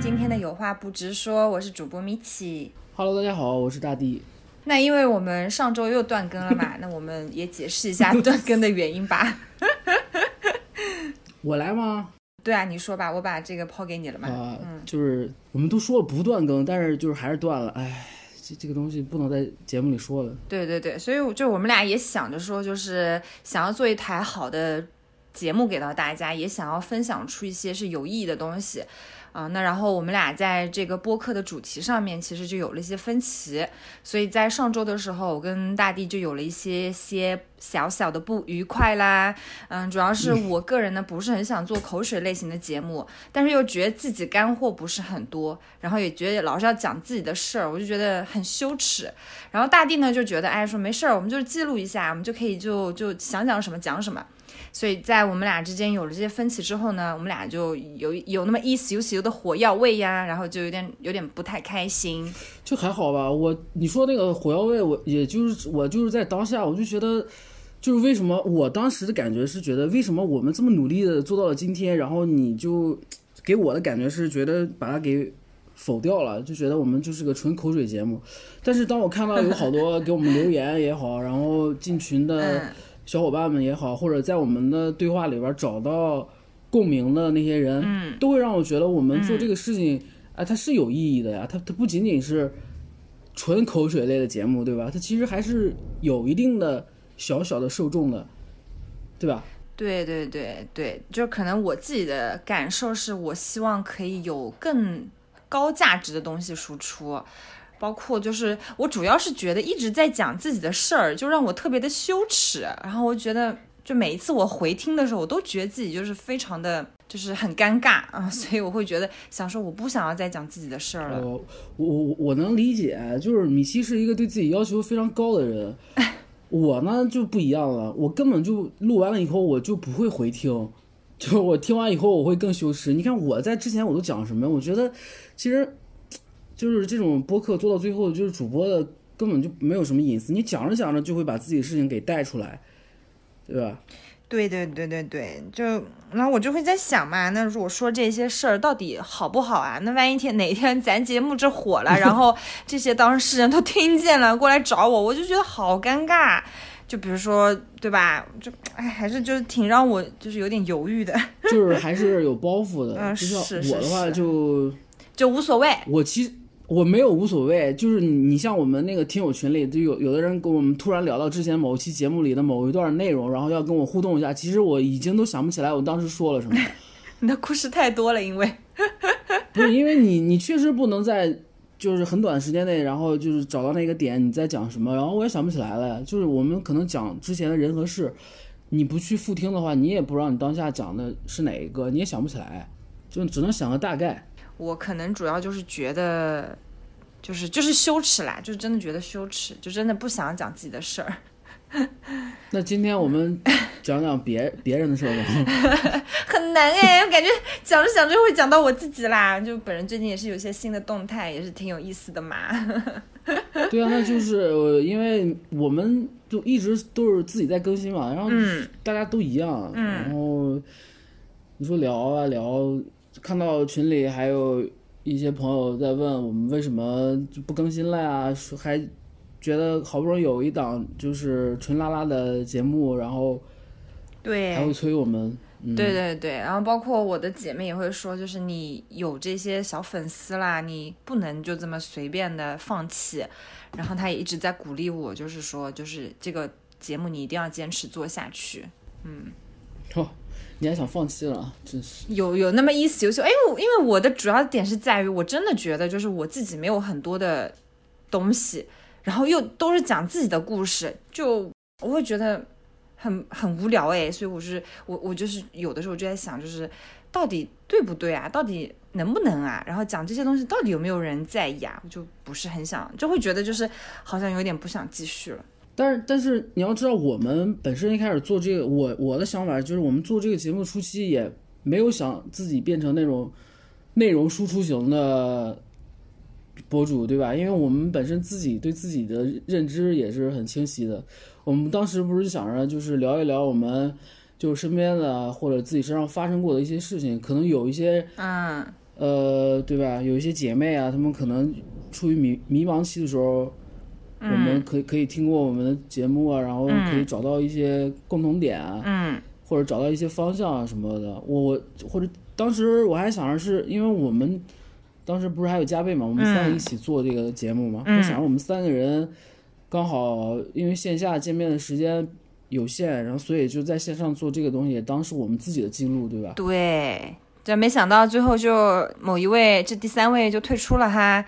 今天的有话不直说，我是主播米奇。Hello，大家好，我是大地。那因为我们上周又断更了嘛，那我们也解释一下断更的原因吧。我来吗？对啊，你说吧，我把这个抛给你了嘛。啊、嗯，就是我们都说了不断更，但是就是还是断了。哎，这这个东西不能在节目里说了。对对对，所以我就我们俩也想着说，就是想要做一台好的节目给到大家，也想要分享出一些是有意义的东西。啊、那然后我们俩在这个播客的主题上面，其实就有了一些分歧，所以在上周的时候，我跟大地就有了一些些小小的不愉快啦。嗯，主要是我个人呢不是很想做口水类型的节目，但是又觉得自己干货不是很多，然后也觉得老是要讲自己的事儿，我就觉得很羞耻。然后大地呢就觉得，哎，说没事儿，我们就是记录一下，我们就可以就就想讲什么讲什么。所以在我们俩之间有了这些分歧之后呢，我们俩就有有那么一丝一丝的火药味呀，然后就有点有点不太开心。就还好吧。我你说那个火药味，我也就是我就是在当下，我就觉得，就是为什么我当时的感觉是觉得，为什么我们这么努力的做到了今天，然后你就给我的感觉是觉得把它给否掉了，就觉得我们就是个纯口水节目。但是当我看到有好多给我们留言也好，然后进群的。嗯，小伙伴们也好，或者在我们的对话里边找到共鸣的那些人，嗯，都会让我觉得我们做这个事情，啊，它是有意义的呀。它它不仅仅是纯口水类的节目，对吧？它其实还是有一定的小小的受众的，对吧？对对对对，就可能我自己的感受是我希望可以有更高价值的东西输出。包括就是我主要是觉得一直在讲自己的事儿，就让我特别的羞耻。然后我觉得，就每一次我回听的时候，我都觉得自己就是非常的，就是很尴尬 啊，所以我会觉得想说，我不想要再讲自己的事儿了。呃，我我我能理解，就是米奇是一个对自己要求非常高的人，我呢就不一样了，我根本就录完了以后我就不会回听，就是我听完以后我会更羞耻。你看我在之前我都讲什么？我觉得其实就是这种播客做到最后，就是主播的根本就没有什么隐私，你讲着讲着就会把自己的事情给带出来，对吧？对对对对对，就然后我就会在想嘛，那如果说这些事儿到底好不好啊？那万一天哪天咱节目这火了，然后 这些当事人都听见了，过来找我，我就觉得好尴尬。就比如说，对吧？就哎，还是就是挺让我就是有点犹豫的，就是还是 有包袱的。嗯就像是是我的话就。就无所谓。我其实我没有无所谓，就是你你像我们那个听友群里，就有有的人跟我们突然聊到之前某一期节目里的某一段内容，然后要跟我互动一下，其实我已经都想不起来我当时说了什么，你的故事太多了，因为。不是因为你你确实不能在就是很短时间内，然后就是找到那个点你在讲什么，然后我也想不起来了，就是我们可能讲之前的人和事，你不去复听的话，你也不知道你当下讲的是哪一个，你也想不起来，就只能想个大概。我可能主要就是觉得，就是就是羞耻啦，就是真的觉得羞耻，就真的不想讲自己的事儿。那今天我们讲讲别别人的事儿吧。很难哎，我感觉讲着讲着会讲到我自己啦。就本人最近也是有些新的动态，也是挺有意思的嘛。对啊，那就是呃因为我们就一直都是自己在更新嘛，然后嗯大家都一样，嗯然后你说聊啊聊，看到群里还有一些朋友在问我们为什么就不更新了呀，说还觉得好不容易有一档就是纯拉拉的节目，然后对还会催我们，嗯，对对对，然后包括我的姐妹也会说，就是你有这些小粉丝啦，你不能就这么随便的放弃。然后她也一直在鼓励我，就是说，就是这个节目你一定要坚持做下去。哦，你还想放弃了，真是。有有那么一丝有丝，哎，我因为我的主要点是在于，我真的觉得就是我自己没有很多的东西，然后又都是讲自己的故事，就我会觉得很很无聊哎，所以我是我我就是有的时候就在想，就是到底对不对啊？到底能不能啊？然后讲这些东西到底有没有人在意啊？我就不是很想，就会觉得就是好像有点不想继续了。但是但是你要知道，我们本身一开始做这个，我我的想法就是，我们做这个节目初期也没有想自己变成那种内容输出型的博主，对吧？因为我们本身自己对自己的认知也是很清晰的。我们当时不是想着就是聊一聊我们就身边的或者自己身上发生过的一些事情，可能有一些嗯呃，对吧？有一些姐妹啊，她们可能处于迷迷茫期的时候，我们可以可以听过我们的节目啊，然后可以找到一些共同点啊，嗯。或者找到一些方向啊什么的。我我或者当时我还想着是因为我们当时不是还有加倍嘛，我们三个一起做这个节目嘛，嗯。我想着我们三个人刚好因为线下见面的时间有限，然后所以就在线上做这个东西，也当是我们自己的记录，对吧？对，这没想到最后就某一位，这第三位就退出了哈，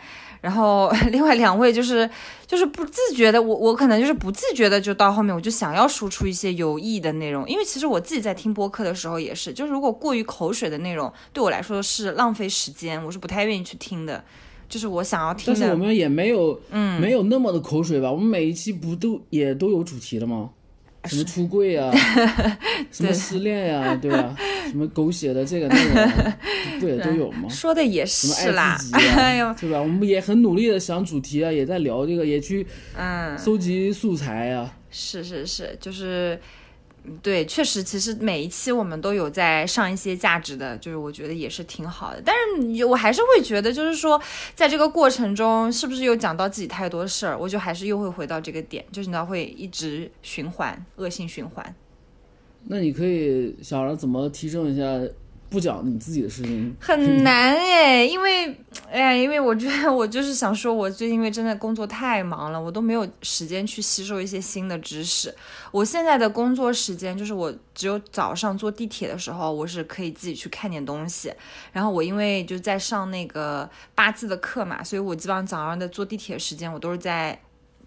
然后 另外两位就是就是不自觉的，我我可能就是不自觉的，就到后面我就想要输出一些有意义的内容，因为其实我自己在听播客的时候也是，就是如果过于口水的内容对我来说是浪费时间，我是不太愿意去听的，就是我想要听的，但是我们也没有，嗯，没有那么的口水吧？我们每一期不都也都有主题的吗？什么出柜啊，什么失恋呀、对吧？什么狗血的这个那个啊，不也都有吗？说的也什么是啦爱自，己哎对吧？我们也很努力的想主题啊，也在聊这个，也去嗯。搜集素材啊。是是是，就是，嗯对，确实，其实每一期我们都有在上一些价值的，就是我觉得也是挺好的。但是你我还是会觉得，就是说，在这个过程中，是不是又讲到自己太多事儿，我就还是又会回到这个点，就是你知道会一直循环，恶性循环。那你可以想着怎么提升一下，不讲你自己的事情。很 难哎，因为哎，因为我觉得我就是想说，我最近因为真的工作太忙了，我都没有时间去吸收一些新的知识。我现在的工作时间就是我只有早上坐地铁的时候，我是可以自己去看点东西。然后我因为就在上那个八字的课嘛，所以我基本上早上的坐地铁时间我都是在。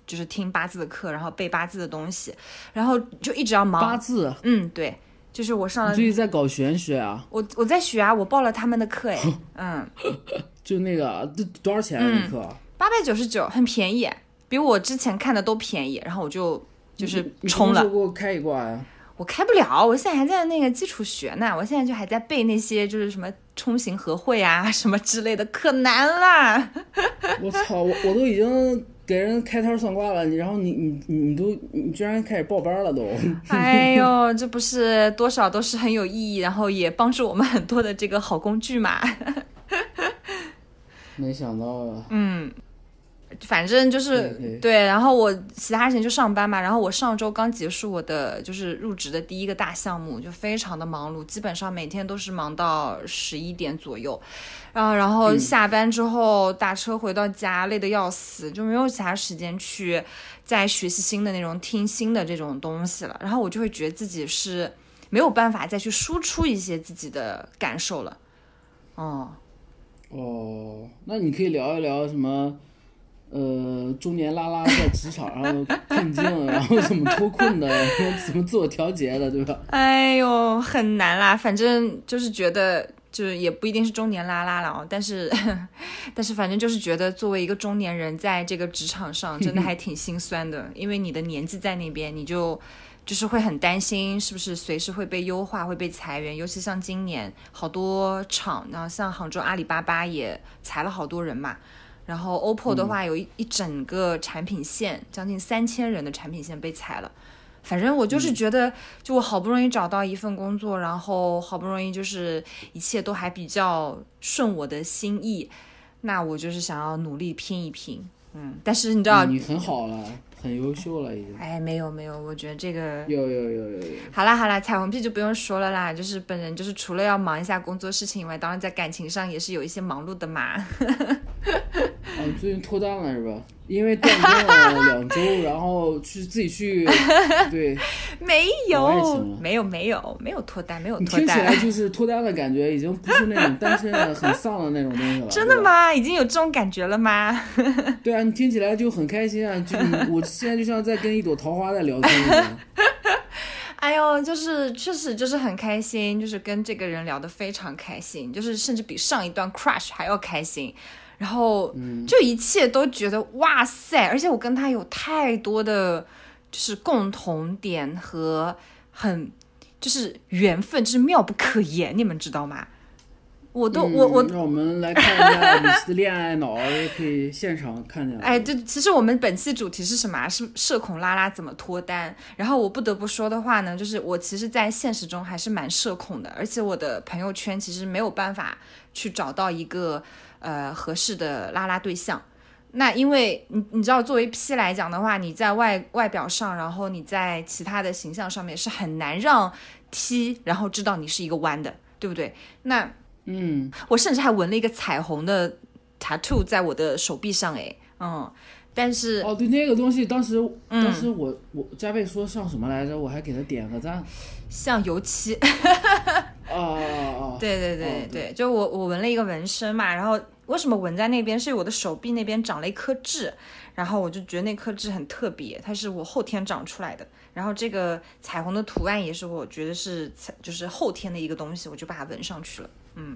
就是听八字的课，然后背八字的东西，然后就一直要忙。八字，嗯，对，就是我上了最近在搞玄学啊？我我在学啊，我报了他们的课哎，嗯，就那个，这多少钱啊？嗯那课？八百九十九，很便宜，比我之前看的都便宜。然后我就就是你冲了，给我开一卦呀？我开不了，我现在还在那个基础学呢，我现在就还在背那些就是什么冲行合会啊什么之类的，可难了。我操，我我都已经给人开摊算卦了，你然后你你你你都你居然开始报班了都。哎呦，这不是多少都是很有意义，然后也帮助我们很多的这个好工具嘛。没想到啊，嗯，反正就是对然后我其他时间就上班嘛，然后我上周刚结束我的就是入职的第一个大项目，就非常的忙碌，基本上每天都是忙到十一点左右，然后然后下班之后打车回到家累得要死，就没有其他时间去再学习新的那种、听新的这种东西了，然后我就会觉得自己是没有办法再去输出一些自己的感受了，哦。哦，那你可以聊一聊什么？呃，中年拉拉在职场上的困境，然后怎么脱困的，怎么自我调节的，对吧？哎呦，很难啦，反正就是觉得，就是也不一定是中年拉拉了哦，但是，但是反正就是觉得，作为一个中年人，在这个职场上，真的还挺心酸的，因为你的年纪在那边，你就就是会很担心，是不是随时会被优化、会被裁员，尤其像今年好多厂，然后像杭州阿里巴巴也裁了好多人嘛。然后 OPPO 的话，有一一整个产品线，将近三千人的产品线被裁了。反正我就是觉得，就我好不容易找到一份工作，然后好不容易就是一切都还比较顺我的心意，那我就是想要努力拼一拼，嗯。但是你知道，你很好了，很优秀了已经。哎，没有没有，我觉得这个有有有有有。好啦好啦，彩虹屁就不用说了啦，就是本人就是除了要忙一下工作事情以外，当然在感情上也是有一些忙碌的嘛。啊，最近脱单了是吧？因为断更了两周，然后去自己去，对，没有没有没有没有脱单，没有脱单听起来。就是脱单的感觉，已经不是那种单身的很丧的那种东西了。真的吗？已经有这种感觉了吗？对啊，你听起来就很开心啊！就我现在就像在跟一朵桃花在聊天一样。哎呦，就是确实就是很开心，就是跟这个人聊得非常开心，就是甚至比上一段 crush 还要开心。然后就一切都觉得哇塞，而且我跟他有太多的就是共同点和很就是缘分，就是妙不可言，你们知道吗？我都我我嗯让我们来看一下米奇的恋爱脑，可以现场看见。哎，对，其实我们本期主题是什么啊？是社恐拉拉怎么脱单。然后我不得不说的话呢，就是我其实，在现实中还是蛮社恐的，而且我的朋友圈其实没有办法去找到一个呃合适的拉拉对象。那因为你你知道，作为 P 来讲的话，你在外外表上，然后你在其他的形象上面是很难让 T 然后知道你是一个弯的，对不对？那嗯，我甚至还纹了一个彩虹的 tattoo 在我的手臂上，哎，嗯，但是哦，对，那个东西当时嗯当时我我加倍说像什么来着，我还给他点个赞。像油漆，啊啊啊！对对对哦对，就我我纹了一个纹身嘛，然后为什么纹在那边？是我的手臂那边长了一颗痣，然后我就觉得那颗痣很特别，它是我后天长出来的。然后这个彩虹的图案也是我觉得是彩就是后天的一个东西，我就把它纹上去了。嗯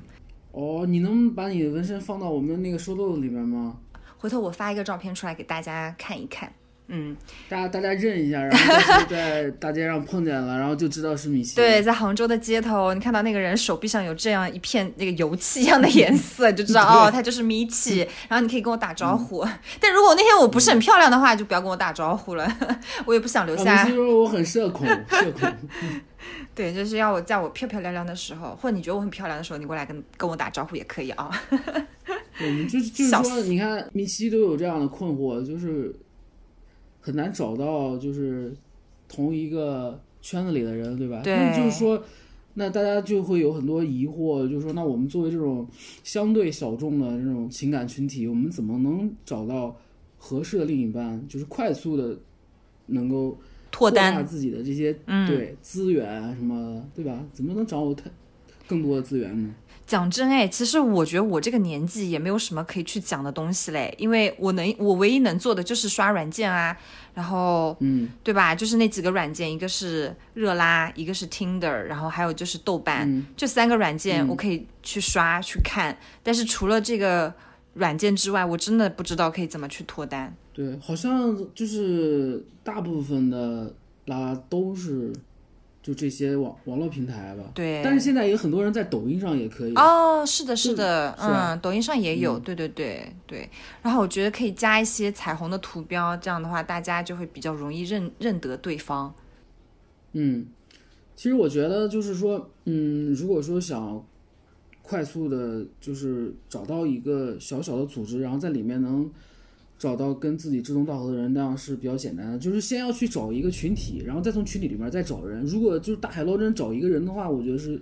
哦，你能把你的纹身放到我们那个收豆里面吗？回头我发一个照片出来给大家看一看。嗯，大家大家认一下，然后到时候在大街上碰见了，然后就知道是米奇。对，，在杭州的街头，你看到那个人手臂上有这样一片那个油漆一样的颜色，就知道哦，他就是米奇。然后你可以跟我打招呼，但如果那天我不是很漂亮的话，就不要跟我打招呼了，我也不想留啊，下米奇。说我很社恐，社恐。对，就是要我在我漂漂亮亮的时候，或者你觉得我很漂亮的时候，你过来跟跟我打招呼也可以啊。对，我们就是就是说，你看米奇都有这样的困惑，就是很难找到就是同一个圈子里的人，对吧？对那就是说，那大家就会有很多疑惑，就是说，那我们作为这种相对小众的这种情感群体，我们怎么能找到合适的另一半，就是快速的能够脱大单，自己的这些、嗯对资源啊什么，对吧？怎么能掌握太更多的资源呢？讲真哎，其实我觉得我这个年纪也没有什么可以去讲的东西嘞，因为我能我唯一能做的就是刷软件啊，然后嗯，对吧？就是那几个软件，一个是热拉，一个是 Tinder，然后还有就是豆瓣，嗯这三个软件我可以去刷、去看。但是除了这个软件之外，我真的不知道可以怎么去脱单。对，好像就是大部分的拉都是就这些网网络平台吧。对，但是现在有很多人在抖音上也可以。哦，是的，是的，是嗯，抖音上也有，对对对对。然后我觉得可以加一些彩虹的图标，这样的话大家就会比较容易认认得对方。嗯，其实我觉得就是说，嗯，如果说想快速的，就是找到一个小小的组织，然后在里面能找到跟自己志同道合的人，那样是比较简单的。就是先要去找一个群体，然后再从群体里面再找人。如果就是大海捞针找一个人的话，我觉得是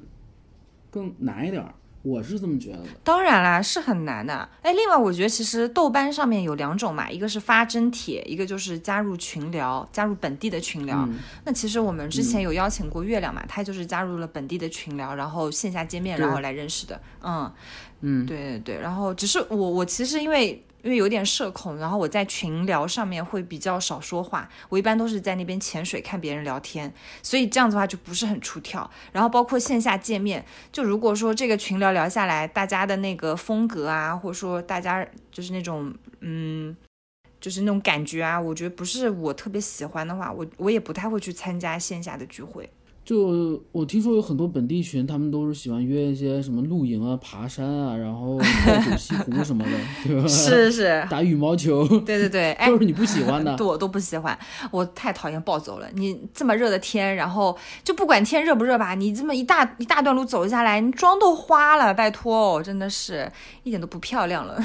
更难一点儿。我是这么觉得的。当然啦，是很难的。哎，另外我觉得其实豆瓣上面有两种嘛，一个是发真帖，一个就是加入群聊，加入本地的群聊。嗯那其实我们之前有邀请过月亮嘛，他就是加入了本地的群聊，然后线下见面，然后来认识的。嗯，嗯，对对对。然后只是我我其实因为。因为有点社恐，然后我在群聊上面会比较少说话，我一般都是在那边潜水看别人聊天，所以这样子的话就不是很出挑。然后包括线下见面，就如果说这个群聊聊下来，大家的那个风格啊，或者说大家就是那种嗯，就是那种感觉啊，我觉得不是我特别喜欢的话，我我也不太会去参加线下的聚会。就我听说有很多本地群，他们都是喜欢约一些什么露营啊、爬山啊，然后 泡酒西湖什么的，对吧？是是，打羽毛球，对对对，哎都，是你不喜欢的。对我都不喜欢，我太讨厌暴走了。你这么热的天，然后就不管天热不热吧，你这么一大一大段路走下来，你妆都花了，拜托哦，真的是一点都不漂亮了。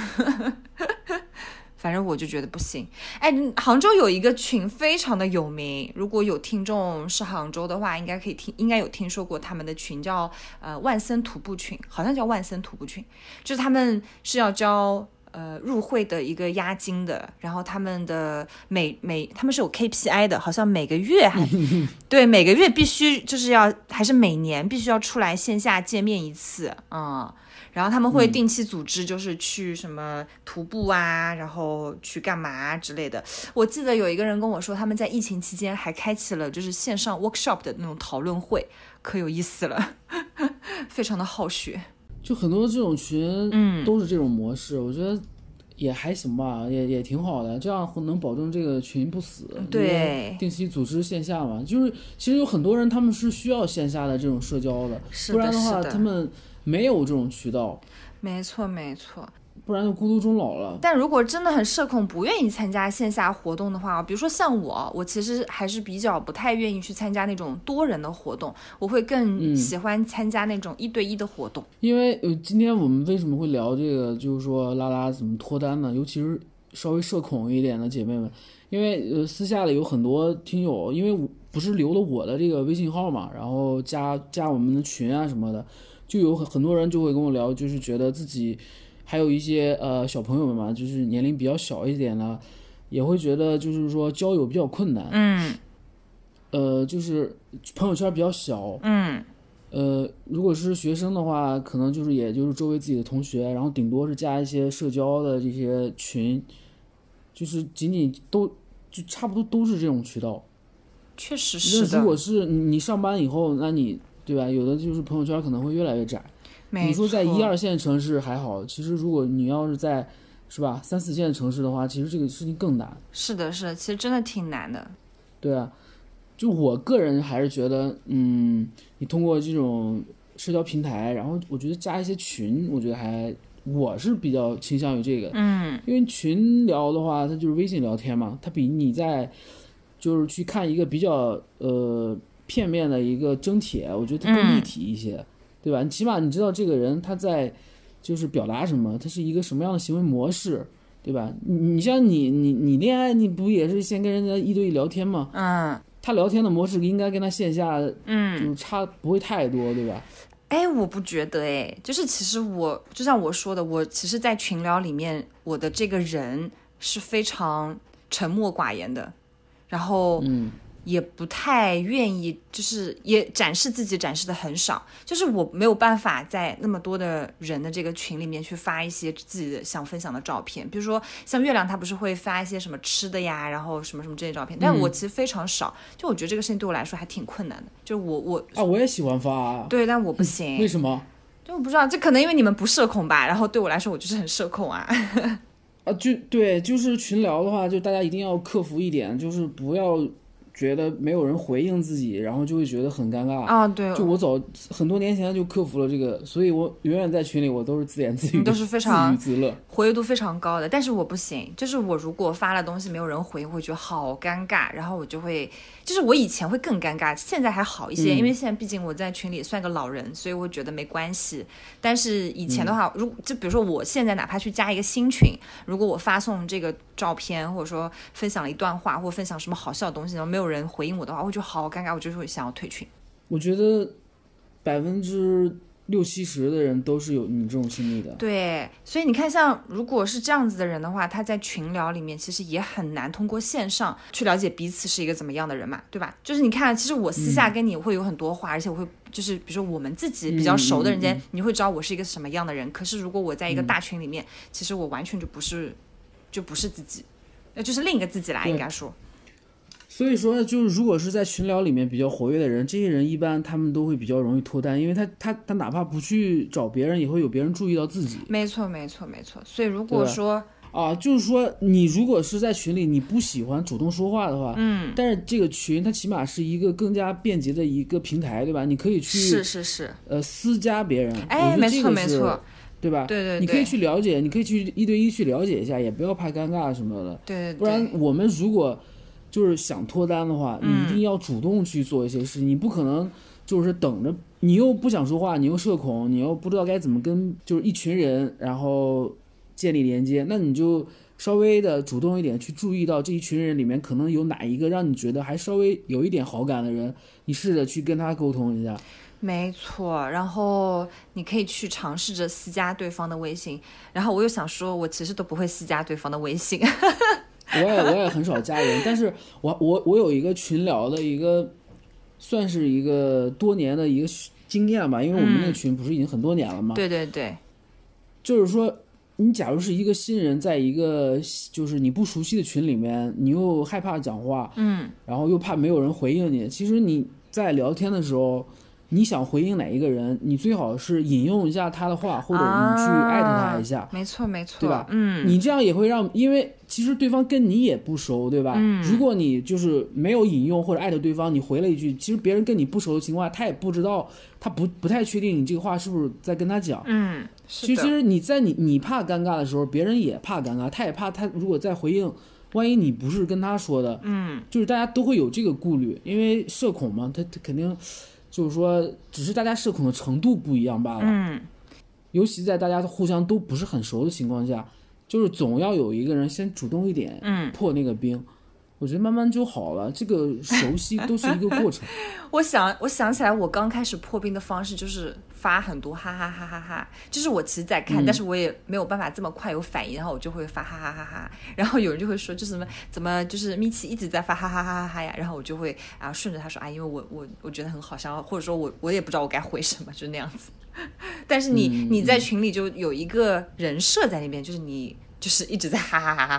反正我就觉得不行。哎，杭州有一个群非常的有名，如果有听众是杭州的话，应该可以听，应该有听说过他们的群叫呃万森徒步群，好像叫万森徒步群，就是他们是要交呃入会的一个押金的，然后他们的每每他们是有 KPI 的，好像每个月还 对每个月必须就是要还是每年必须要出来线下见面一次，嗯。然后他们会定期组织，就是去什么徒步啊，然后去干嘛之类的。我记得有一个人跟我说，他们在疫情期间还开启了就是线上 workshop 的那种讨论会，可有意思了，非常的好学。就很多这种群，嗯都是这种模式，我觉得也还行吧，也也挺好的，这样能保证这个群不死。对定期组织线下嘛，就是其实有很多人他们是需要线下的这种社交的，是不然的话，他们没有这种渠道，没错没错。不然就孤独终老了。但如果真的很社恐，不愿意参加线下活动的话，比如说像我，我其实还是比较不太愿意去参加那种多人的活动，我会更喜欢参加那种一对一的活动。因为呃，今天我们为什么会聊这个，就是说拉拉怎么脱单呢？尤其是稍微社恐一点的姐妹们，因为呃，私下里有很多听友，因为我不是留了我的这个微信号嘛，然后加加我们的群啊什么的，就有很很多人就会跟我聊，就是觉得自己。还有一些呃小朋友们嘛，就是年龄比较小一点的，也会觉得就是说交友比较困难。嗯。呃，就是朋友圈比较小。嗯。呃，如果是学生的话，可能就是也就是周围自己的同学，然后顶多是加一些社交的这些群，就是仅仅都就差不多都是这种渠道。确实是的。如果是你上班以后，那你对吧？有的就是朋友圈可能会越来越窄。你说在一二线城市还好，其实如果你要是在，是吧，三四线城市的话，其实这个事情更难。是的，是的，其实真的挺难的。对啊，就我个人还是觉得，嗯，你通过这种社交平台，然后我觉得加一些群，我觉得还，我是比较倾向于这个。嗯。因为群聊的话，它就是微信聊天嘛，它比你在，就是去看一个比较呃片面的一个征帖，我觉得它更立体一些。对吧？你起码你知道这个人他在，就是表达什么，他是一个什么样的行为模式，对吧？你你像你你你恋爱，你不也是先跟人家一对一聊天吗？嗯。他聊天的模式应该跟他线下，嗯，就是差不会太多，对吧？哎，我不觉得，哎，就是其实我就像我说的，我其实，在群聊里面，我的这个人是非常沉默寡言的，然后，嗯。也不太愿意，就是也展示自己，展示的很少。就是我没有办法在那么多的人的这个群里面去发一些自己的想分享的照片，比如说像月亮，他不是会发一些什么吃的呀，然后什么什么这些照片。但我其实非常少，就我觉得这个事情对我来说还挺困难的。就我我啊，我也喜欢发，啊对，但我不行。为什么？就我不知道，这可能因为你们不社恐吧。然后对我来说，我就是很社恐啊。啊，就对，就是群聊的话，就大家一定要克服一点，就是不要。觉得没有人回应自己，然后就会觉得很尴尬啊！对，就我早很多年前就克服了这个，所以我永远在群里，我都是自言自语，都是非常自娱自乐，活跃度非常高的。但是我不行，就是我如果发了东西没有人回，会觉得好尴尬，然后我就会，就是我以前会更尴尬，现在还好一些，因为现在毕竟我在群里算个老人，所以我觉得没关系。但是以前的话，如就比如说我现在哪怕去加一个新群，如果我发送这个照片，或者说分享了一段话，或分享什么好笑的东西，然后没有。有人回应我的话，我就好尴尬，我就是会想要退群。我觉得百分之六七十的人都是有你这种心理的。对，所以你看，像如果是这样子的人的话，他在群聊里面其实也很难通过线上去了解彼此是一个怎么样的人嘛，对吧？就是你看，其实我私下跟你会有很多话，而且我会就是比如说我们自己比较熟的人间，你会知道我是一个什么样的人。可是如果我在一个大群里面，其实我完全就不是就不是自己，那就是另一个自己啦，应该说。所以说，就是如果是在群聊里面比较活跃的人，这些人一般他们都会比较容易脱单，因为他他他哪怕不去找别人，也会有别人注意到自己。没错，没错，没错。所以如果说啊，就是说你如果是在群里，你不喜欢主动说话的话，嗯，但是这个群它起码是一个更加便捷的一个平台，对吧？你可以去是是是，呃，私加别人。哎，没错没错，对吧？对对，你可以去了解，你可以去一对一去了解一下，也不要怕尴尬什么的。对对，不然我们如果。就是想脱单的话，你一定要主动去做一些事情，你不可能就是等着，你又不想说话，你又社恐，你又不知道该怎么跟就是一群人然后建立连接，那你就稍微的主动一点，去注意到这一群人里面可能有哪一个让你觉得还稍微有一点好感的人，你试着去跟他沟通一下。没错，然后你可以去尝试着私加对方的微信，然后我又想说，我其实都不会私加对方的微信。我也我也很少加人，但是我我我有一个群聊的一个，算是一个多年的一个经验吧，因为我们那个群不是已经很多年了吗？对对对，就是说，你假如是一个新人，在一个就是你不熟悉的群里面，你又害怕讲话，嗯，然后又怕没有人回应你，其实你在聊天的时候。你想回应哪一个人，你最好是引用一下他的话，或者你去艾特他一下，啊没错没错，对吧？嗯，你这样也会让，因为其实对方跟你也不熟，对吧？嗯如果你就是没有引用或者艾特对方，你回了一句，其实别人跟你不熟的情况下，他也不知道，他不不太确定你这个话是不是在跟他讲。嗯，其实其实你在你你怕尴尬的时候，别人也怕尴尬，他也怕他如果再回应，万一你不是跟他说的，嗯，就是大家都会有这个顾虑，因为社恐嘛，他他肯定就是说，只是大家社恐的程度不一样罢了。嗯，尤其在大家互相都不是很熟的情况下，就是总要有一个人先主动一点，嗯，破那个冰。我觉得慢慢就好了，这个熟悉 都是一个过程。我想，我想起来，我刚开始破冰的方式就是发很多哈哈哈哈哈，就是我其实在看，嗯但是我也没有办法这么快有反应，然后我就会发哈哈哈哈，然后有人就会说，就什么怎么就是米奇一直在发哈哈哈哈哈呀，然后我就会啊顺着他说啊，因为我我我觉得很好笑，或者说我我也不知道我该回什么，就那样子。但是你、嗯你在群里就有一个人设在那边，就是你就是一直在哈哈哈哈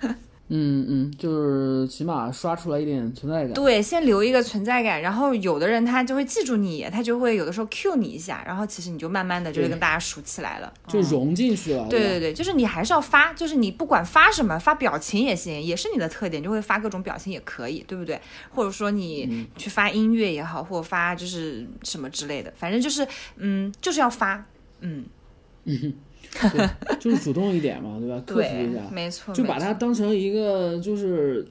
哈。嗯嗯，就是起码刷出来一点存在感。对，先留一个存在感，然后有的人他就会记住你，他就会有的时候 cue 你一下，然后其实你就慢慢的就会跟大家熟起来了。就融进去了。吧对对对，就是你还是要发，就是你不管发什么，发表情也行，也是你的特点，就会发各种表情也可以，对不对？或者说你去发音乐也好，或者发就是什么之类的，反正就是嗯，就是要发，嗯，对，就是主动一点嘛，对吧？克服一下，，没错，就把它当成一个就是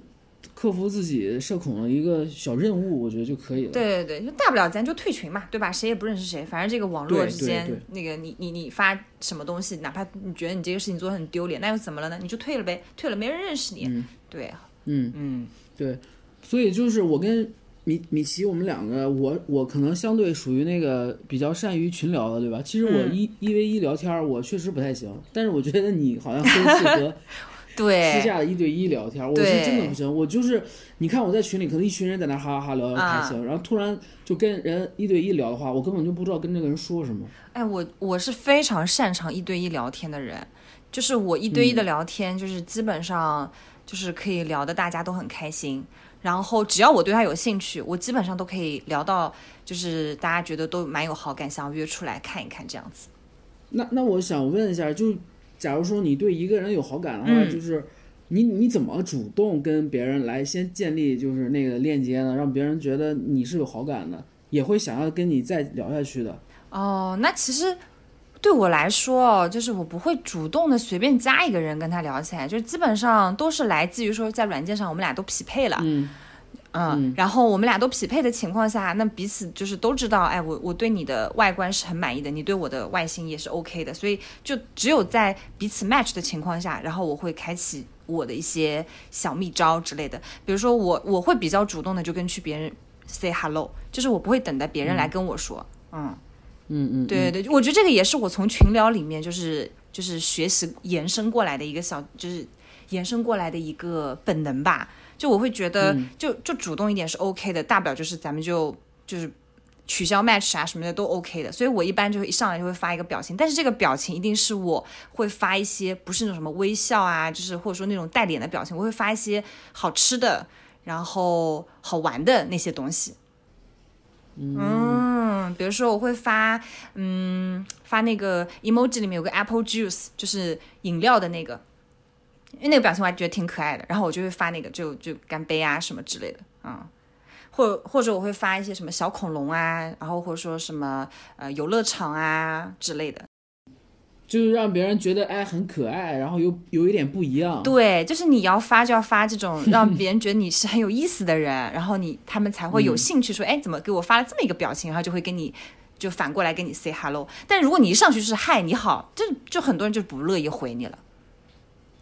克服自己社恐的一个小任务，我觉得就可以了。对对对，就大不了咱就退群嘛，对吧？谁也不认识谁，反正这个网络对对之间，那个你你你发什么东西，哪怕你觉得你这个事情做的很丢脸，那又怎么了呢？你就退了呗，退了没人认识你。嗯对，嗯，嗯对，所以就是我跟米米奇，我们两个，我我可能相对属于那个比较善于群聊的，对吧？其实我嗯一一 v 一聊天，我确实不太行，但是我觉得你好像更适合 对私，下的一对一聊天，我是真的不行。我就是你看我在群里，可能一群人在那哈哈哈聊得啊开心，然后突然就跟人一对一聊的话，我根本就不知道跟这个人说什么。哎，我我是非常擅长一对一聊天的人，就是我一对一的聊天，就是基本上就是可以聊的大家都很开心，然后只要我对他有兴趣，我基本上都可以聊到，就是大家觉得都蛮有好感，想要约出来看一看这样子。那那我想问一下，就假如说你对一个人有好感的话，嗯就是你你怎么主动跟别人来先建立就是那个链接呢？让别人觉得你是有好感的，也会想要跟你再聊下去的。哦，那其实对我来说哦，就是我不会主动的随便加一个人跟他聊起来，就基本上都是来自于说在软件上我们俩都匹配了，嗯。嗯，然后我们俩都匹配的情况下，那彼此就是都知道，哎，我我对你的外观是很满意的，你对我的外形也是 OK 的，所以就只有在彼此 match 的情况下，然后我会开启我的一些小秘招之类的，比如说我我会比较主动的就跟去别人 say hello，就是我不会等待别人来跟我说，嗯嗯嗯，对对对，我觉得这个也是我从群聊里面就是就是学习延伸过来的一个小，就是延伸过来的一个本能吧。就我会觉得，就就主动一点是 OK 的，大不了就是咱们就就是取消 match 啊什么的都 OK 的。所以我一般就会一上来就会发一个表情，但是这个表情一定是我会发一些不是那种什么微笑啊，就是或者说那种带脸的表情，我会发一些好吃的，然后好玩的那些东西。嗯，比如说我会发，嗯，发那个 emoji 里面有个 apple juice，就是饮料的那个，因为那个表情我还觉得挺可爱的，然后我就会发那个，就就干杯啊什么之类的，嗯，或或者我会发一些什么小恐龙啊，然后或者说什么呃游乐场啊之类的，就是让别人觉得哎很可爱，然后又有一点不一样。对，就是你要发就要发这种让别人觉得你是很有意思的人，然后你他们才会有兴趣说，哎，怎么给我发了这么一个表情，然后就会跟你就反过来跟你 say hello。但如果你一上去就是嗨你好，这就很多人就不乐意回你了。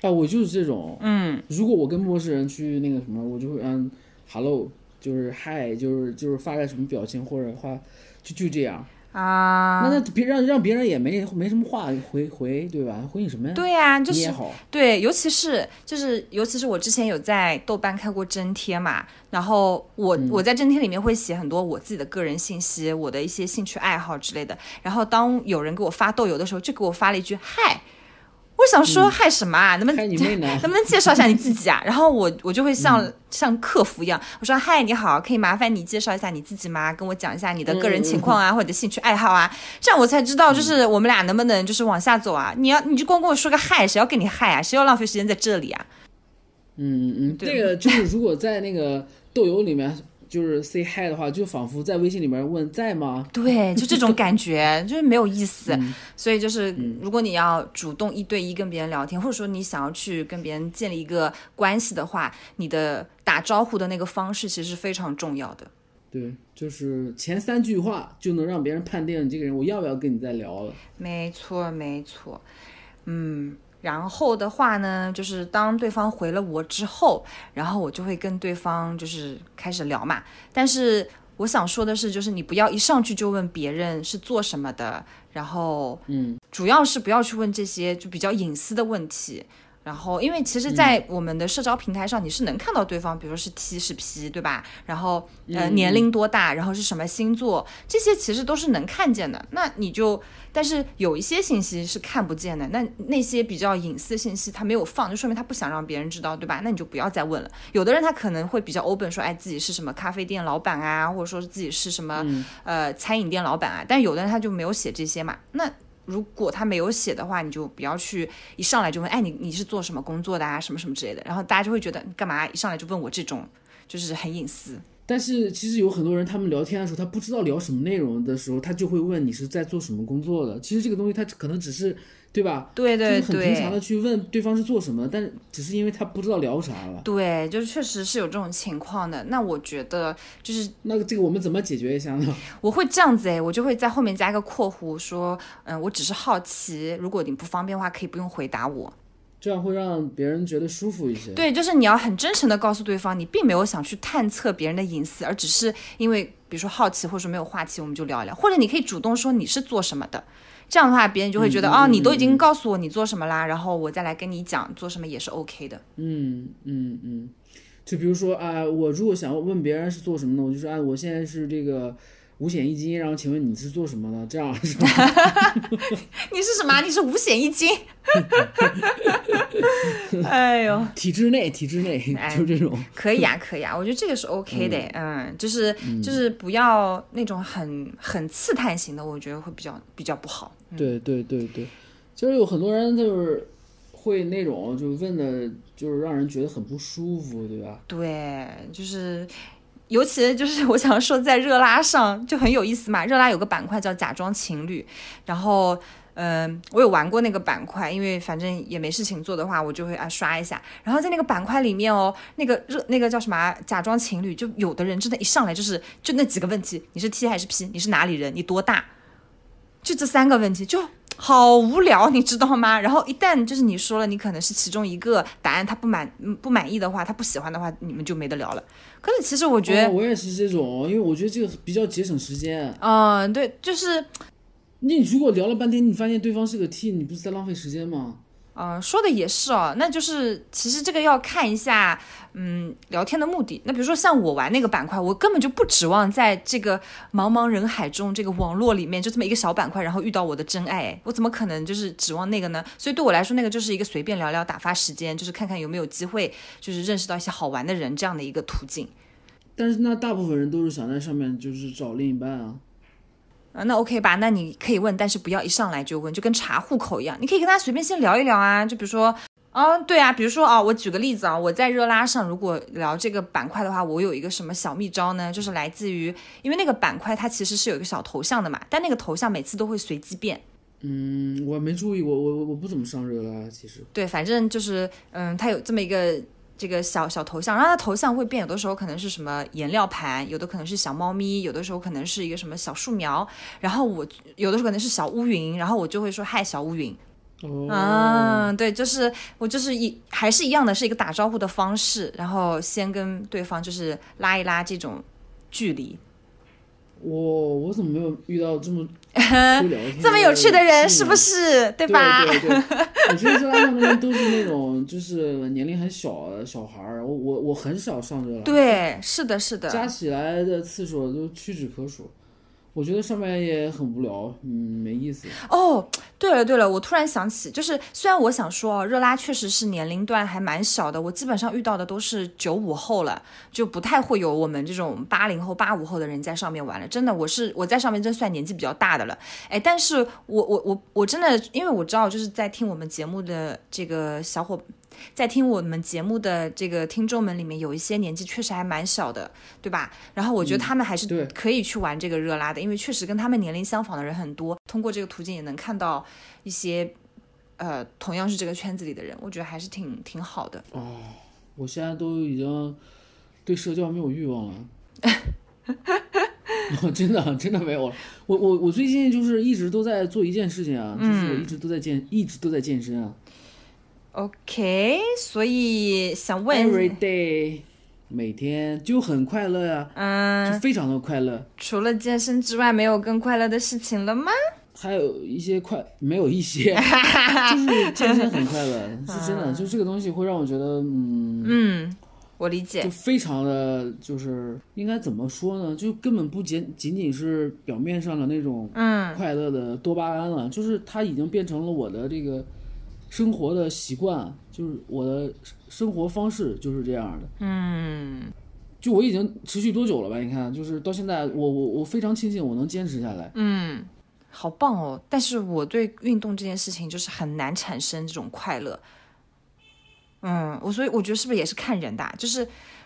啊，我就是这种。嗯，如果我跟陌生人去那个什么，我就会嗯，hello，就是嗨，就是就是发个什么表情或者话，就就这样。啊，那那别让让别人也没没什么话回回，对吧？回你什么呀？对呀、就是。对，尤其是就是尤其是我之前有在豆瓣开过真贴嘛，然后我、我在真贴里面会写很多我自己的个人信息，我的一些兴趣爱好之类的。然后当有人给我发豆油的时候，就给我发了一句嗨。我想说嗨什么啊？能不能 能不能介绍一下你自己啊？然后我我就会像、像客服一样，我说嗨你好，可以麻烦你介绍一下你自己吗？跟我讲一下你的个人情况啊，或者兴趣爱好啊，这样我才知道就是我们俩能不能就是往下走啊？你要你就光跟我说个嗨，谁要跟你嗨啊？谁要浪费时间在这里啊？嗯嗯嗯，对这个就是如果在那个豆油里面就是 say hi 的话，就仿佛在微信里面问在吗？对，就这种感觉，就是没有意思。所以就是，如果你要主动一对一跟别人聊天，或者说你想要去跟别人建立一个关系的话，你的打招呼的那个方式其实是非常重要的。对，就是前三句话就能让别人判定你这个人我要不要跟你再聊了。没错，没错，嗯。然后的话呢，就是当对方回了我之后，然后我就会跟对方就是开始聊嘛。但是我想说的是，就是你不要一上去就问别人是做什么的，然后嗯，主要是不要去问这些就比较隐私的问题。然后，因为其实，在我们的社交平台上，你是能看到对方，比如说是 T 是 P，对吧？然后呃，年龄多大，然后是什么星座，这些其实都是能看见的。那你就，但是有一些信息是看不见的，那那些比较隐私信息他没有放，就说明他不想让别人知道，对吧？那你就不要再问了。有的人他可能会比较 open，说，哎，自己是什么咖啡店老板啊，或者说是自己是什么、呃餐饮店老板啊，但有的人他就没有写这些嘛，那。如果他没有写的话，你就不要去一上来就问，哎，你你是做什么工作的啊，什么什么之类的，然后大家就会觉得你干嘛一上来就问我这种，就是很隐私。但是其实有很多人，他们聊天的时候，他不知道聊什么内容的时候，他就会问你是在做什么工作的。其实这个东西他可能只是，对吧？对对就是很平常的去问对方是做什么，但是只是因为他不知道聊啥了。对，就是确实是有这种情况的。那我觉得就是那这个我们怎么解决一下呢？我会这样子哎，我就会在后面加一个括弧说，嗯，我只是好奇，如果你不方便的话，可以不用回答我。这样会让别人觉得舒服一些。对，就是你要很真诚的告诉对方，你并没有想去探测别人的隐私，而只是因为比如说好奇或者说没有话题，我们就聊一聊，或者你可以主动说你是做什么的，这样的话别人就会觉得、啊嗯哦，你都已嗯经告诉我你做什么啦，然后我再来跟你讲做什么也是 OK 的。嗯嗯嗯，就比如说啊、我如果想问别人是做什么的，我就说啊，我现在是这个五险一金，然后请问你是做什么的？这样是吧？你是什么？你是五险一金？哎呦，体制内，体制内，哎就这种。可以啊，可以啊，我觉得这个是 OK 的，嗯，就是就是不要那种很很刺探型的，我觉得会比较比较不好。对对对对，就是有很多人就是会那种就问的，就是让人觉得很不舒服，对吧？对，就是。尤其就是我想说，在热拉上就很有意思嘛。热拉有个板块叫“假装情侣”，然后，嗯、我有玩过那个板块，因为反正也没事情做的话，我就会啊刷一下。然后在那个板块里面哦，那个热那个叫什么假装情侣，就有的人真的，一上来就是就那几个问题：你是 T 还是 P？你是哪里人？你多大？就这三个问题，就好无聊，你知道吗？然后一旦就是你说了，你可能是其中一个答案，他不满嗯不满意的话，他不喜欢的话，你们就没得聊了。可是其实我觉得，哦我也是这种，因为我觉得这个比较节省时间。嗯、对，就是你如果聊了半天，你发现对方是个 T，你不是在浪费时间吗？嗯，说的也是哦，那就是其实这个要看一下，嗯，聊天的目的。那比如说像我玩那个板块，我根本就不指望在这个茫茫人海中，这个网络里面就这么一个小板块，然后遇到我的真爱，我怎么可能就是指望那个呢？所以对我来说，那个就是一个随便聊聊、打发时间，就是看看有没有机会，就是认识到一些好玩的人这样的一个途径。但是那大部分人都是想在上面就是找另一半啊。啊，那 OK 吧？那你可以问，但是不要一上来就问，就跟查户口一样，你可以跟他随便先聊一聊啊。就比如说，啊，对啊，比如说啊，我举个例子啊，我在热拉上如果聊这个板块的话，我有一个什么小秘招呢？就是来自于，因为那个板块它其实是有一个小头像的嘛，但那个头像每次都会随机变。嗯，我没注意，我我我我不怎么上热拉，其实。对，反正就是，嗯，它有这么一个这个小小头像，然后它头像会变，有的时候可能是什么颜料盘，有的可能是小猫咪，有的时候可能是一个什么小树苗，然后我有的时候可能是小乌云，然后我就会说嗨小乌云，哦。嗯，对，就是我就是一还是一样的，是一个打招呼的方式，然后先跟对方就是拉一拉这种距离。我我怎么没有遇到这么 会聊天这么有趣的人是不是？对对吧？对对，我觉得热拉上面都是那种就是年龄很小的小孩儿，我我我很少上这来，对，是的，是的。加起来的次数都屈指可数。我觉得上面也很无聊，嗯，没意思。哦，对了对了，我突然想起，就是虽然我想说，热拉确实是年龄段还蛮小的，我基本上遇到的都是九五后了，就不太会有我们这种八零后、八五后的人在上面玩了。真的，我是我在上面真算年纪比较大的了。哎，但是我我我我真的，因为我知道就是在听我们节目的这个小伙。在听我们节目的这个听众们里面，有一些年纪确实还蛮小的，对吧？然后我觉得他们还是可以去玩这个热拉的，因为确实跟他们年龄相仿的人很多。通过这个途径也能看到一些，呃，同样是这个圈子里的人，我觉得还是挺挺好的。哦，我现在都已经对社交没有欲望了，我真的真的没有了。我我我最近就是一直都在做一件事情啊，就是我一直都在健，一直都在健身啊。OK，所以想问，Every day，每天就很快乐呀，嗯，就非常的快乐。除了健身之外，没有更快乐的事情了吗？还有一些快，没有一些，就是健身很快乐，是真的。就这个东西会让我觉得，嗯嗯，我理解，就非常的就是应该怎么说呢？就根本不仅仅仅是表面上的那种嗯快乐的多巴胺了，就是它已经变成了我的这个。生活的习惯就是我的生活方式就是这样的。嗯，就我已经持续多久了吧？你看，就是到现在，我我我非常庆幸我能坚持下来。嗯，好棒哦！但是我对运动这件事情就是很难产生这种快乐。嗯，我所以我觉得是不是也是看人的？就是，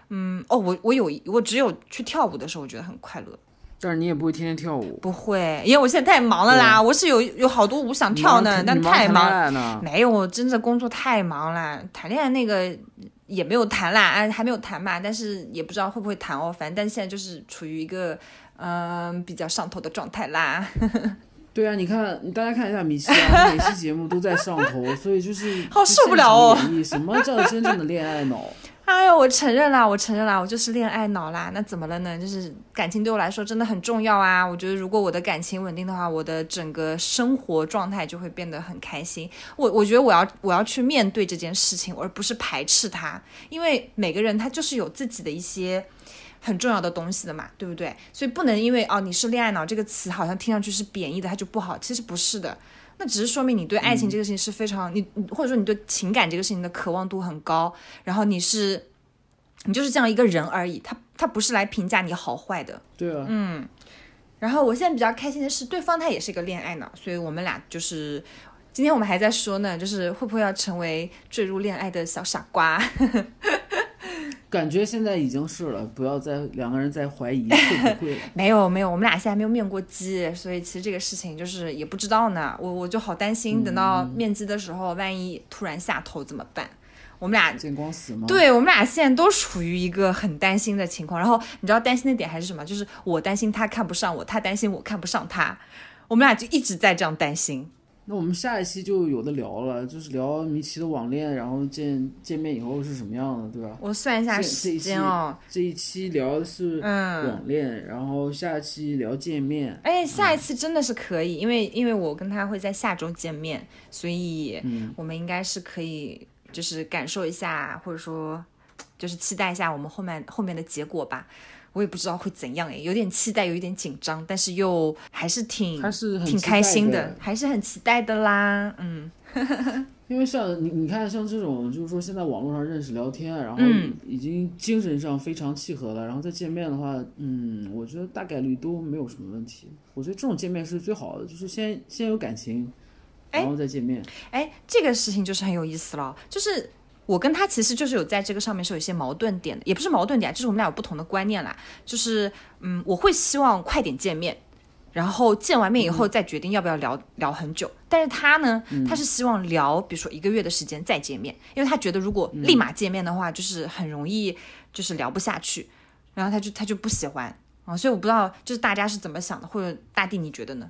嗯，哦，我我有我只有去跳舞的时候，我觉得很快乐。但是你也不会天天跳舞，不会，因为我现在太忙了啦。我是有有好多舞想跳呢，但太忙了，没有，真的工作太忙了。谈恋爱那个也没有谈啦，哎，还没有谈嘛，但是也不知道会不会谈哦。反正但现在就是处于一个嗯比较上头的状态啦。对啊，你看，大家看一下米奇啊，每期节目都在上头，所以就是好受不了哦。什么叫真正的恋爱脑？哎呦，我承认啦，我承认啦，我就是恋爱脑啦。那怎么了呢？就是感情对我来说真的很重要啊。我觉得如果我的感情稳定的话，我的整个生活状态就会变得很开心。我我觉得我要我要去面对这件事情，而不是排斥它。因为每个人他就是有自己的一些很重要的东西的嘛，对不对？所以不能因为哦你是恋爱脑这个词好像听上去是贬义的，它就不好。其实不是的。那只是说明你对爱情这个事情是非常你，或者说你对情感这个事情的渴望度很高，然后你是，你就是这样一个人而已，他他不是来评价你好坏的。对啊。嗯。然后我现在比较开心的是，对方他也是一个恋爱脑，所以我们俩就是今天我们还在说呢，就是会不会要成为坠入恋爱的小傻瓜。感觉现在已经是了，不要再两个人再怀疑 会不会。没有没有，我们俩现在没有面过基，所以其实这个事情就是也不知道呢。我我就好担心，等到面基的时候，万一突然下头怎么办？我们俩见光死吗？对我们俩现在都处于一个很担心的情况。然后你知道担心的点还是什么？就是我担心他看不上我，他担心我看不上他，我们俩就一直在这样担心。那我们下一期就有的聊了，就是聊米奇的网恋，然后见见面以后是什么样的，对吧？我算一下时间哦。这一期聊的是网恋，然后下一期聊见面。哎，下一次真的是可以，因为因为我跟他会在下周见面，所以我们应该是可以，就是感受一下，或者说就是期待一下我们后面后面的结果吧。我也不知道会怎样哎，有点期待，有一点紧张，但是又还是挺还是挺开心的，还是很期待的啦。嗯，因为像你你看，像这种就是说现在网络上认识聊天，然后已经精神上非常契合了，然后再见面的话，嗯，我觉得大概率都没有什么问题。我觉得这种见面是最好的，就是先先有感情，然后再见面。哎，这个事情就是很有意思了，就是。我跟他其实就是有在这个上面是有一些矛盾点的，也不是矛盾点，就是我们俩有不同的观念啦。就是，嗯，我会希望快点见面，然后见完面以后再决定要不要聊聊很久。但是他呢，他是希望聊，比如说一个月的时间再见面，因为他觉得如果立马见面的话，就是很容易就是聊不下去，然后他就他就不喜欢啊。所以我不知道就是大家是怎么想的，或者大地你觉得呢？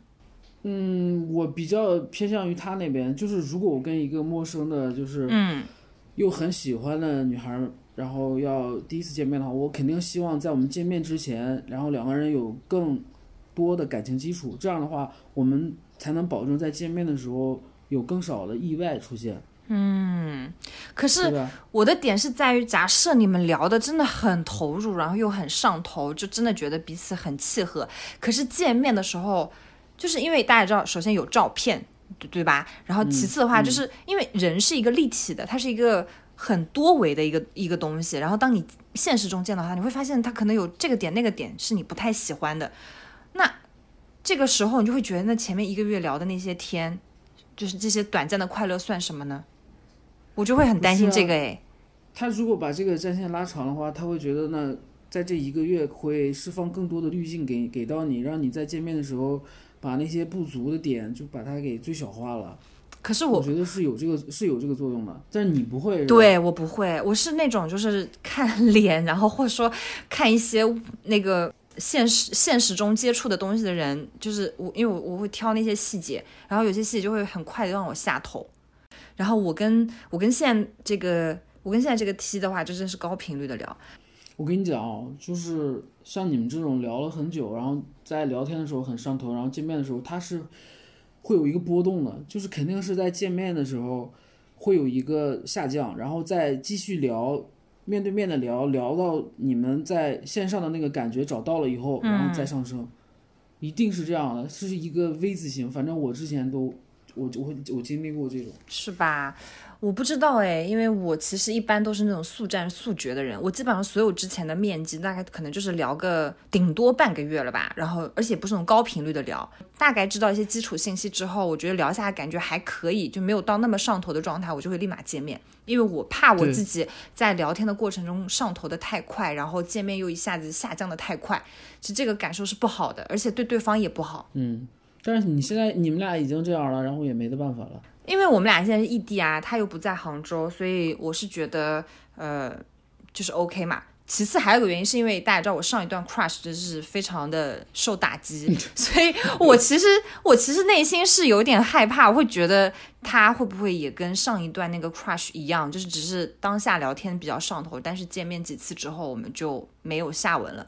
嗯，我比较偏向于他那边，就是如果我跟一个陌生的，就是嗯。又很喜欢的女孩，然后要第一次见面的话，我肯定希望在我们见面之前，然后两个人有更多的感情基础，这样的话，我们才能保证在见面的时候有更少的意外出现。嗯，可是？我的点是在于，假设你们聊的真的很投入，然后又很上头，就真的觉得彼此很契合。可是见面的时候，就是因为大家知道，首先有照片，对对吧？然后其次的话，就是因为人是一个立体的，它是一个很多维的一个一个东西。然后当你现实中见到他，你会发现他可能有这个点那个点是你不太喜欢的。那这个时候你就会觉得，那前面一个月聊的那些天，就是这些短暂的快乐算什么呢？我就会很担心这个哎。他如果把这个战线拉长的话，他会觉得呢在这一个月会释放更多的滤镜给给到你，让你在见面的时候把那些不足的点就把它给最小化了。可是我我觉得是有这个是有这个作用的，但是你不会。对我不会，我是那种就是看脸，然后或者说看一些那个现实现实中接触的东西的人，就是我，因为我我会挑那些细节，然后有些细节就会很快的让我下头。然后我跟我跟现在这个我跟现在这个 T 的话，就真是高频率的聊。我跟你讲啊，就是像你们这种聊了很久，然后在聊天的时候很上头，然后见面的时候他是会有一个波动的，就是肯定是在见面的时候会有一个下降，然后再继续聊，面对面的聊，聊到你们在线上的那个感觉找到了以后，然后再上升，一定是这样的，是一个 V 字形。反正我之前都我我我经历过这种。是吧？我不知道哎，因为我其实一般都是那种速战速决的人，我基本上所有之前的面基大概可能就是聊个顶多半个月了吧，然后而且不是那种高频率的聊，大概知道一些基础信息之后，我觉得聊下来感觉还可以，就没有到那么上头的状态，我就会立马见面，因为我怕我自己在聊天的过程中上头的太快，然后见面又一下子下降的太快，其实这个感受是不好的，而且对对方也不好。嗯，但是你现在你们俩已经这样了，然后也没得办法了。因为我们俩现在是异地啊，他又不在杭州，所以我是觉得，呃，就是 OK 嘛。其次还有个原因，是因为大家知道我上一段 crush 真是非常的受打击，所以我其实我其实内心是有点害怕，我会觉得他会不会也跟上一段那个 crush 一样，就是只是当下聊天比较上头，但是见面几次之后我们就没有下文了，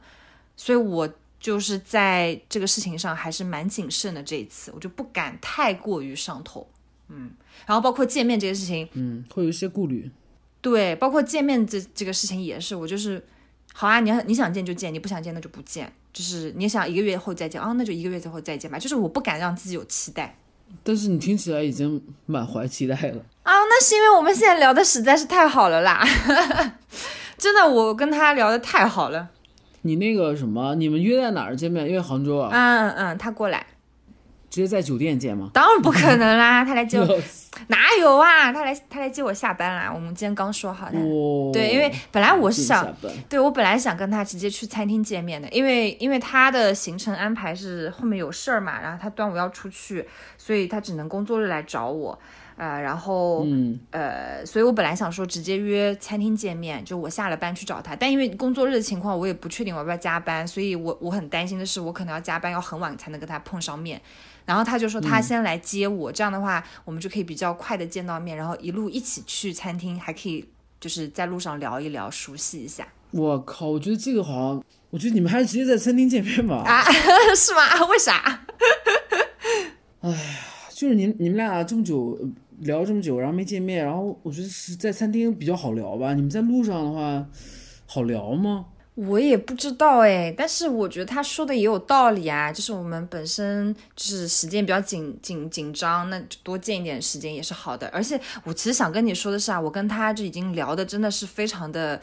所以我就是在这个事情上还是蛮谨慎的。这一次我就不敢太过于上头。嗯，然后包括见面这个事情，嗯，会有一些顾虑。对，包括见面这这个事情也是，我就是，好啊，你要你想见就见，你不想见那就不见，就是你想一个月后再见啊，那就一个月之后再见吧，就是我不敢让自己有期待但是你听起来已经满怀期待了。啊，那是因为我们现在聊的实在是太好了啦，真的，我跟他聊的太好了，你那个什么，你们约在哪儿见面？约杭州啊？嗯嗯嗯，他过来，直接在酒店见吗？当然不可能啦，他来接我，哪有啊，他来他来接我下班啦，我们今天刚说好的。哦，对，因为本来我是想对我本来想跟他直接去餐厅见面的，因为因为他的行程安排是后面有事儿嘛，然后他端午要出去，所以他只能工作日来找我，呃，然后、嗯，呃，所以我本来想说直接约餐厅见面，就我下了班去找他，但因为工作日的情况，我也不确定我要不要加班，所以我我很担心的是，我可能要加班，要很晚才能跟他碰上面。然后他就说他先来接我，这样的话我们就可以比较快的见到面，然后一路一起去餐厅，还可以就是在路上聊一聊，熟悉一下我靠，我觉得这个好像，我觉得你们还是直接在餐厅见面吧。啊？是吗？为啥？哎呀就是你你们俩这么久呃聊这么久，然后没见面，然后我觉得是在餐厅比较好聊吧。你们在路上的话，好聊吗？我也不知道哎，但是我觉得他说的也有道理啊，就是我们本身就是时间比较紧紧紧张，那就多见一点时间也是好的。而且我其实想跟你说的是啊，我跟他就已经聊的真的是非常的。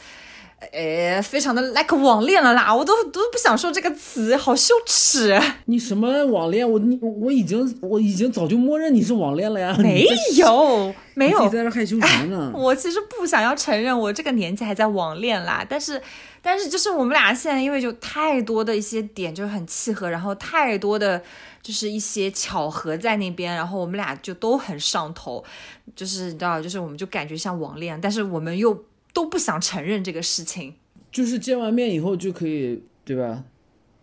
呃，非常的 like 网恋了啦，我都都不想说这个词，好羞耻。你什么网恋？我你我已经我已经早就默认你是网恋了呀。没有没有，在这害羞什么呢？我其实不想要承认我这个年纪还在网恋啦，但是，但是就是我们俩现在因为就太多的一些点就很契合，然后太多的就是一些巧合在那边，然后我们俩就都很上头，就是你知道，就是我们就感觉像网恋，但是我们又都不想承认这个事情。就是见完面以后就可以，对吧？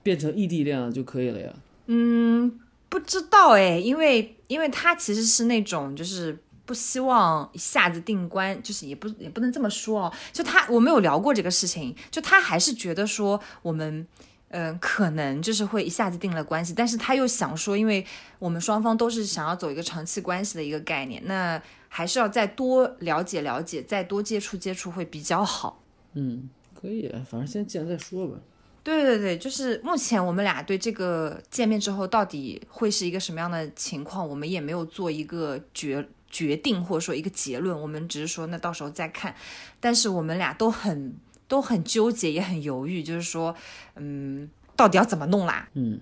变成异地恋了就可以了呀。嗯不知道哎，因为因为他其实是那种就是不希望一下子定关，就是也不也不能这么说哦。就他我没有聊过这个事情，就他还是觉得说我们嗯，可能就是会一下子定了关系，但是他又想说，因为我们双方都是想要走一个长期关系的一个概念，那还是要再多了解了解，再多接触接触会比较好。嗯，可以，反正先见再说吧。对对对，就是目前我们俩对这个见面之后到底会是一个什么样的情况，我们也没有做一个决决定或者说一个结论，我们只是说那到时候再看。但是我们俩都很都很纠结，也很犹豫，就是说，嗯，到底要怎么弄啦？嗯，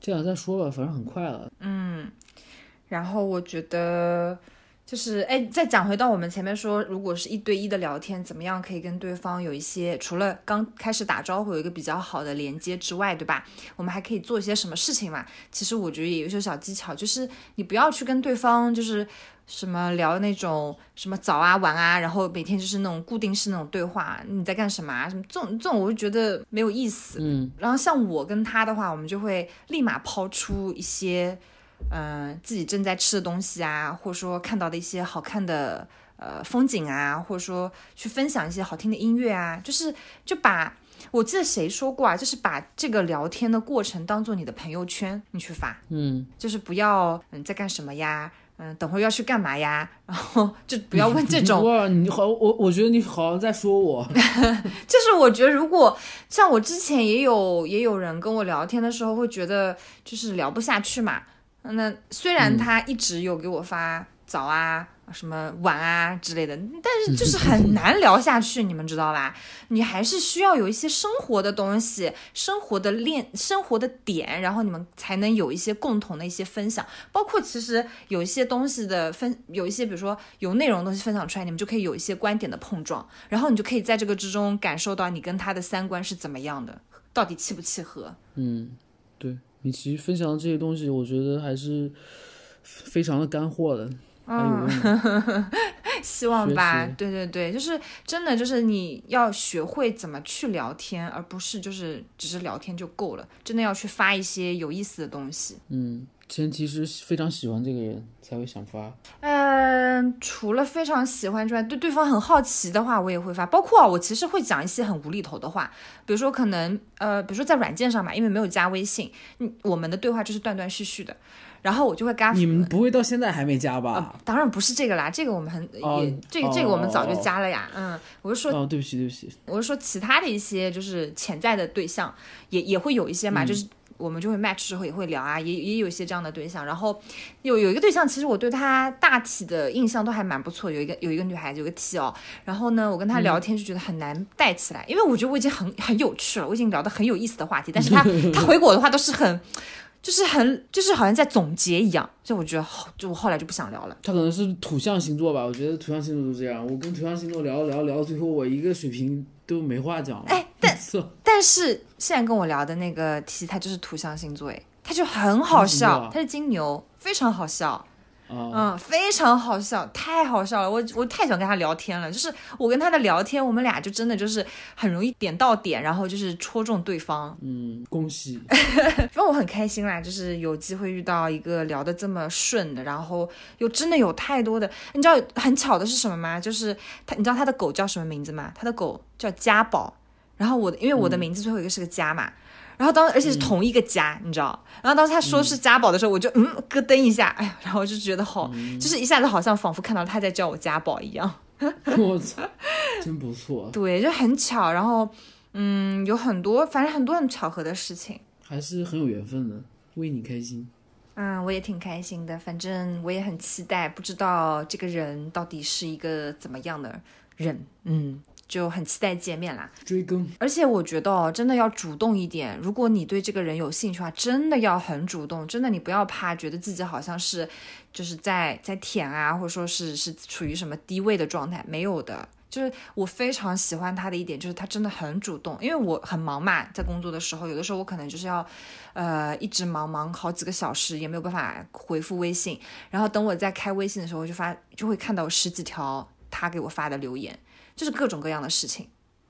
这样再说吧，反正很快了。嗯，然后我觉得。就是哎，再讲回到我们前面说，如果是一对一的聊天，怎么样可以跟对方有一些除了刚开始打招呼有一个比较好的连接之外，对吧？我们还可以做一些什么事情嘛？其实我觉得也有一些小技巧，就是你不要去跟对方就是什么聊那种什么早啊晚啊，然后每天就是那种固定式那种对话，你在干什么啊？什么这种这种，我就觉得没有意思。嗯，然后像我跟他的话，我们就会立马抛出一些。嗯，自己正在吃的东西啊，或者说看到的一些好看的呃风景啊，或者说去分享一些好听的音乐啊，就是就把我记得谁说过啊，就是把这个聊天的过程当做你的朋友圈，你去发，嗯，就是不要嗯在干什么呀，嗯等会儿要去干嘛呀，然后就不要问这种。哇，你好，我我觉得你好像在说我，就是我觉得如果像我之前也有也有人跟我聊天的时候，会觉得就是聊不下去嘛。那虽然他一直有给我发早啊、什么晚啊之类的，但是就是很难聊下去，你们知道吧？你还是需要有一些生活的东西、生活的练、生活的点，然后你们才能有一些共同的一些分享。包括其实有一些东西的分，有一些比如说有内容的东西分享出来，你们就可以有一些观点的碰撞，然后你就可以在这个之中感受到你跟他的三观是怎么样的，到底契不契合？嗯，对。你其实分享的这些东西，我觉得还是非常的干货的。嗯，希望吧。对对对，就是真的，就是你要学会怎么去聊天，而不是就是只是聊天就够了。真的要去发一些有意思的东西。嗯。前提是非常喜欢这个人才会想发。嗯，除了非常喜欢之外，对对方很好奇的话，我也会发。包括啊，我其实会讲一些很无厘头的话，比如说可能呃，比如说在软件上嘛，因为没有加微信，嗯，我们的对话就是断断续续的，然后我就会跟他。你们不会到现在还没加吧？当然不是这个啦，这个我们很也这个这个我们早就加了呀。嗯，我是说哦，对不起对不起，我是说其他的一些就是潜在的对象也也会有一些嘛，就是。我们就会 match 之后也会聊啊，也也有一些这样的对象。然后有有一个对象，其实我对他大体的印象都还蛮不错。有一个有一个女孩子，有个 T 哦。然后呢，我跟他聊天就觉得很难带起来，因为我觉得我已经很很有趣了，我已经聊得很有意思的话题。但是他他回我的话都是很，就是很就是好像在总结一样。就我觉得好，就我后来就不想聊了。他可能是土象星座吧？我觉得土象星座都这样。我跟土象星座聊聊聊到最后，我一个水平都没话讲了。哎，但 但是现在跟我聊的那个 T，他就是土象星座，哎，他就很好笑，他是金牛，非常好笑。嗯，非常好笑，太好笑了，我我太喜欢跟他聊天了。就是我跟他的聊天，我们俩就真的就是很容易点到点，然后就是戳中对方。嗯，恭喜。反正我很开心啦，就是有机会遇到一个聊得这么顺的，然后又真的有太多的。你知道很巧的是什么吗？就是他，你知道他的狗叫什么名字吗？他的狗叫家宝。然后我的，因为我的名字最后一个是个家嘛。然后当而且是同一个家，你知道？然后当时他说是家宝的时候，我就嗯咯噔一下，哎呀，然后我就觉得好，就是一下子好像仿佛看到他在叫我家宝一样。我操，真不错。对，就很巧。然后嗯，有很多，反正很多很巧合的事情，还是很有缘分的，为你开心。嗯，我也挺开心的。反正我也很期待，不知道这个人到底是一个怎么样的人。嗯。就很期待见面啦，追更。而且我觉得哦，真的要主动一点。如果你对这个人有兴趣的话，真的要很主动。真的，你不要怕，觉得自己好像是就是在在舔啊，或者说是是处于什么低位的状态，没有的。就是我非常喜欢他的一点，就是他真的很主动。因为我很忙嘛，在工作的时候，有的时候我可能就是要呃一直忙忙好几个小时，也没有办法回复微信。然后等我在开微信的时候，就发就会看到十几条他给我发的留言。就是各种各样的事情，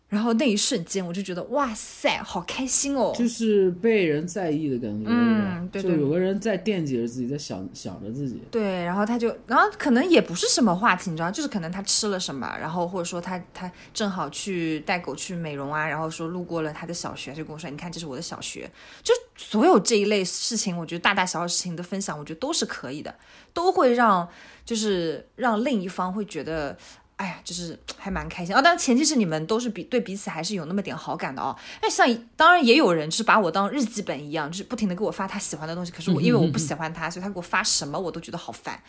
然后那一瞬间，我就觉得哇塞，好开心哦！就是被人在意的感觉，嗯对对就有个人在惦记着自己，在想想着自己。对，然后他就，然后可能也不是什么话题，你知道，就是可能他吃了什么，然后或者说他他正好去带狗去美容啊，然后说路过了他的小学，就跟我说，你看这是我的小学，就所有这一类事情，我觉得大大小小事情的分享，我觉得都是可以的，都会让就是让另一方会觉得。哎呀，就是 还蛮开心啊！当然前提是你们都是比对彼此还是有那么点好感的哦。那像当然也有人就是把我当日记本一样，就是不停的给我发他喜欢的东西。可是我因为我不喜欢他，所以他给我发什么我都觉得好烦。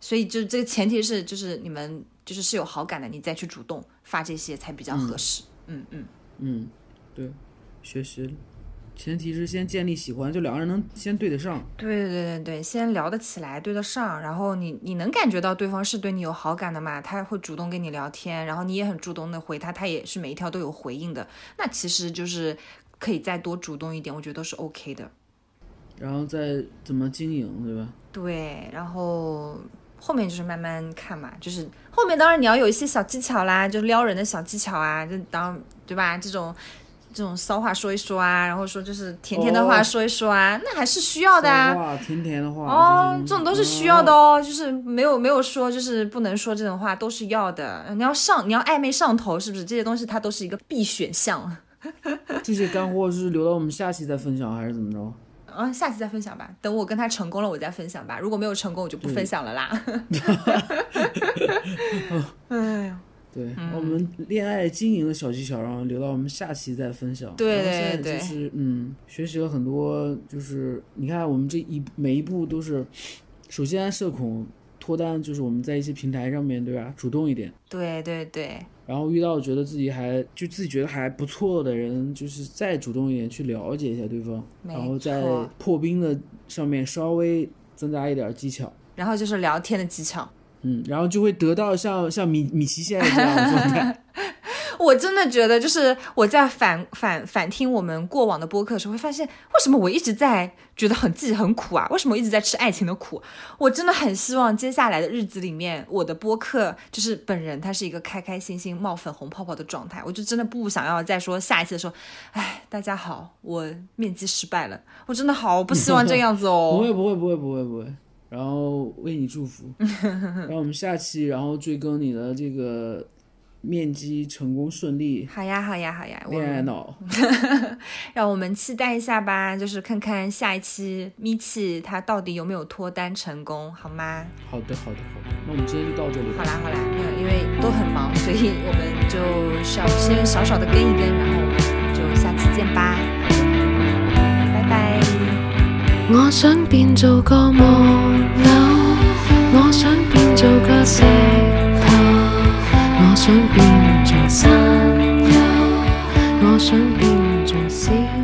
所以就是这个前提是就是你们就是是有好感的，你再去主动发这些才比较合适。嗯嗯嗯，对，学习前提是先建立喜欢，就两个人能先对得上。对对对对，先聊得起来，对得上，然后你你能感觉到对方是对你有好感的嘛？他会主动跟你聊天，然后你也很主动的回他，他也是每一条都有回应的。那其实就是可以再多主动一点，我觉得都是 OK 的。然后再怎么经营，对吧？对，然后后面就是慢慢看嘛，就是后面当然你要有一些小技巧啦，就撩人的小技巧啊，就当对吧？这种。这种骚话说一说啊，然后说就是甜甜的话说一说啊，那还是需要的啊。话甜甜的话哦，这种都是需要的哦，就是没有没有说就是不能说这种话都是要的。你要上你要暧昧上头，是不是这些东西它都是一个必选项？这些干货是留到我们下期再分享还是怎么着？嗯，下期再分享吧。等我跟他成功了，我再分享吧。如果没有成功，我就不分享了啦。哎呀。对，我们恋爱经营的小技巧，然后留到我们下期再分享。对对对，就是嗯，学习了很多，就是你看我们这一每一步都是，首先社恐脱单，就是我们在一些平台上面对吧，主动一点。对对对。然后遇到觉得自己还就自己觉得还不错的人，就是再主动一点去了解一下对方，然后在破冰的上面稍微增加一点技巧。然后就是聊天的技巧。嗯，然后就会得到像像米米奇现在这样的状态。我真的觉得，就是我在反反反听我们过往的播客的时候，会发现为什么我一直在觉得很自己很苦啊？为什么我一直在吃爱情的苦？我真的很希望接下来的日子里面，我的播客就是本人他是一个开开心心冒粉红泡泡的状态。我就真的不想要再说下一次的时候，哎，大家好，我面基失败了。我真的好不希望这样子哦。不会不会不会不会不会。然后为你祝福，然后我们下期然后追更你的这个面基成功顺利。好呀好呀好呀，恋爱脑，让我们期待一下吧，就是看看下一期咪奇他到底有没有脱单成功，好吗？好的好的好的，那我们今天就到这里。好啦好啦，因为都很忙，所以我们就小先少少的跟一跟，然后我们就下期见吧。我想变做个木偶，我想变做个石头，我想变做山丘，我想变做小。